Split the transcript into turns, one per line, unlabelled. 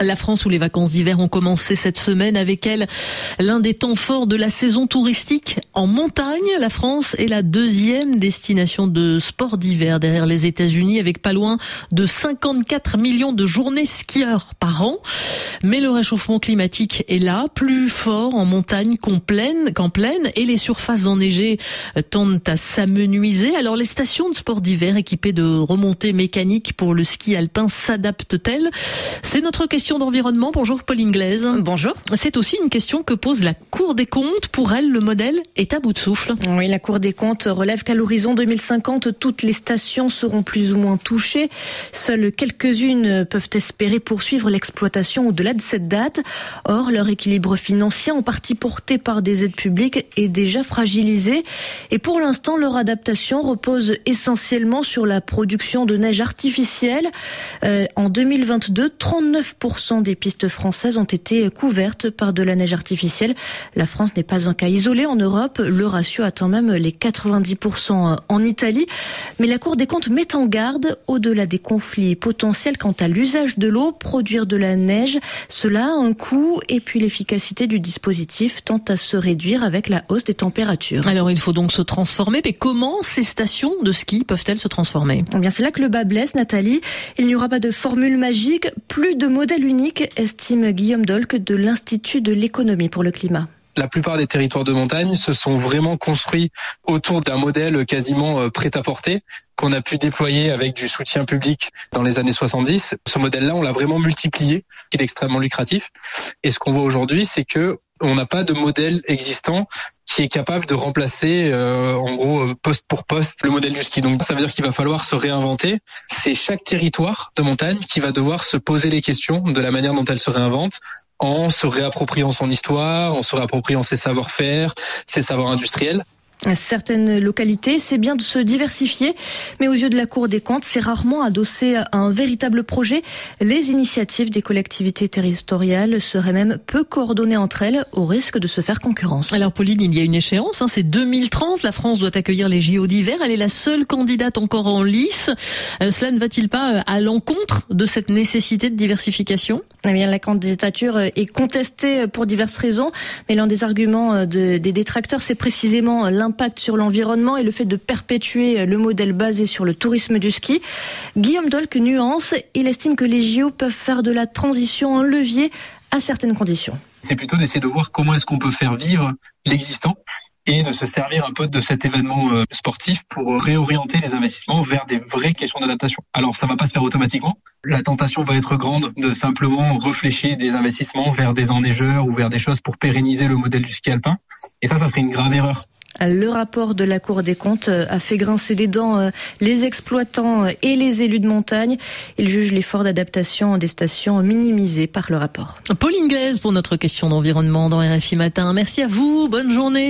La France où les vacances d'hiver ont commencé cette semaine avec elle l'un des temps forts de la saison touristique en montagne. La France est la deuxième destination de sport d'hiver derrière les États-Unis avec pas loin de 54 millions de journées skieurs par an. Mais le réchauffement climatique est là, plus fort en montagne qu'en plaine, qu'en plaine et les surfaces enneigées tendent à s'amenuiser. Alors les stations de sport d'hiver équipées de remontées mécaniques pour le ski alpin s'adaptent-elles? C'est notre question d'environnement. Bonjour Pauline Glaise.
Bonjour.
C'est aussi une question que pose la Cour des comptes. Pour elle, le modèle est à bout de souffle.
Oui, la Cour des comptes relève qu'à l'horizon 2050, toutes les stations seront plus ou moins touchées. Seules quelques-unes peuvent espérer poursuivre l'exploitation au-delà de cette date. Or, leur équilibre financier, en partie porté par des aides publiques, est déjà fragilisé. Et pour l'instant, leur adaptation repose essentiellement sur la production de neige artificielle. Euh, en 2022, 39% des pistes françaises ont été couvertes par de la neige artificielle. La France n'est pas un cas isolé en Europe. Le ratio atteint même les 90% en Italie. Mais la Cour des comptes met en garde au-delà des conflits potentiels quant à l'usage de l'eau, produire de la neige. Cela a un coût et puis l'efficacité du dispositif tend à se réduire avec la hausse des températures.
Alors il faut donc se transformer. Mais comment ces stations de ski peuvent-elles se transformer?
Eh bien, c'est là que le bas blesse, Nathalie. Il n'y aura pas de formule magique, plus de modèles unique,
la plupart des territoires de montagne se sont vraiment construits autour d'un modèle quasiment euh, prêt à porter qu'on a pu déployer avec du soutien public dans les années 70. Ce modèle-là, on l'a vraiment multiplié, il est extrêmement lucratif. Et ce qu'on voit aujourd'hui, c'est que on n'a pas de modèle existant qui est capable de remplacer euh, en gros euh, poste pour poste le modèle du ski. Donc ça veut dire qu'il va falloir se réinventer. C'est chaque territoire de montagne qui va devoir se poser les questions de la manière dont elle se réinvente en se réappropriant son histoire, en se réappropriant ses savoir-faire, ses savoirs industriels
certaines localités, c'est bien de se diversifier, mais aux yeux de la Cour des comptes, c'est rarement adossé à un véritable projet. Les initiatives des collectivités territoriales seraient même peu coordonnées entre elles, au risque de se faire concurrence.
Alors Pauline, il y a une échéance, hein, c'est 2030, la France doit accueillir les JO d'hiver, elle est la seule candidate encore en lice. Euh, cela ne va-t-il pas euh, à l'encontre de cette nécessité de diversification?
Eh bien, la candidature est contestée pour diverses raisons, mais l'un des arguments des détracteurs, c'est précisément l'un l'impact sur l'environnement et le fait de perpétuer le modèle basé sur le tourisme du ski. Guillaume Dolk nuance, il estime que les JO peuvent faire de la transition un levier à certaines conditions.
C'est plutôt d'essayer de voir comment est-ce qu'on peut faire vivre l'existant et de se servir un peu de cet événement euh, sportif pour réorienter les investissements vers des vraies questions d'adaptation. Alors ça va pas se faire automatiquement. La tentation va être grande de simplement réfléchir des investissements vers des enneigeurs ou vers des choses pour pérenniser le modèle du ski alpin. Et ça, ça serait une grave erreur.
Le rapport de la Cour des comptes euh, a fait grincer des dents euh, les exploitants euh, et les élus de montagne. Il juge l'effort d'adaptation des stations minimisé par le rapport.
Pauline Glaise pour notre question d'environnement dans RFI Matin. Merci à vous. Bonne journée.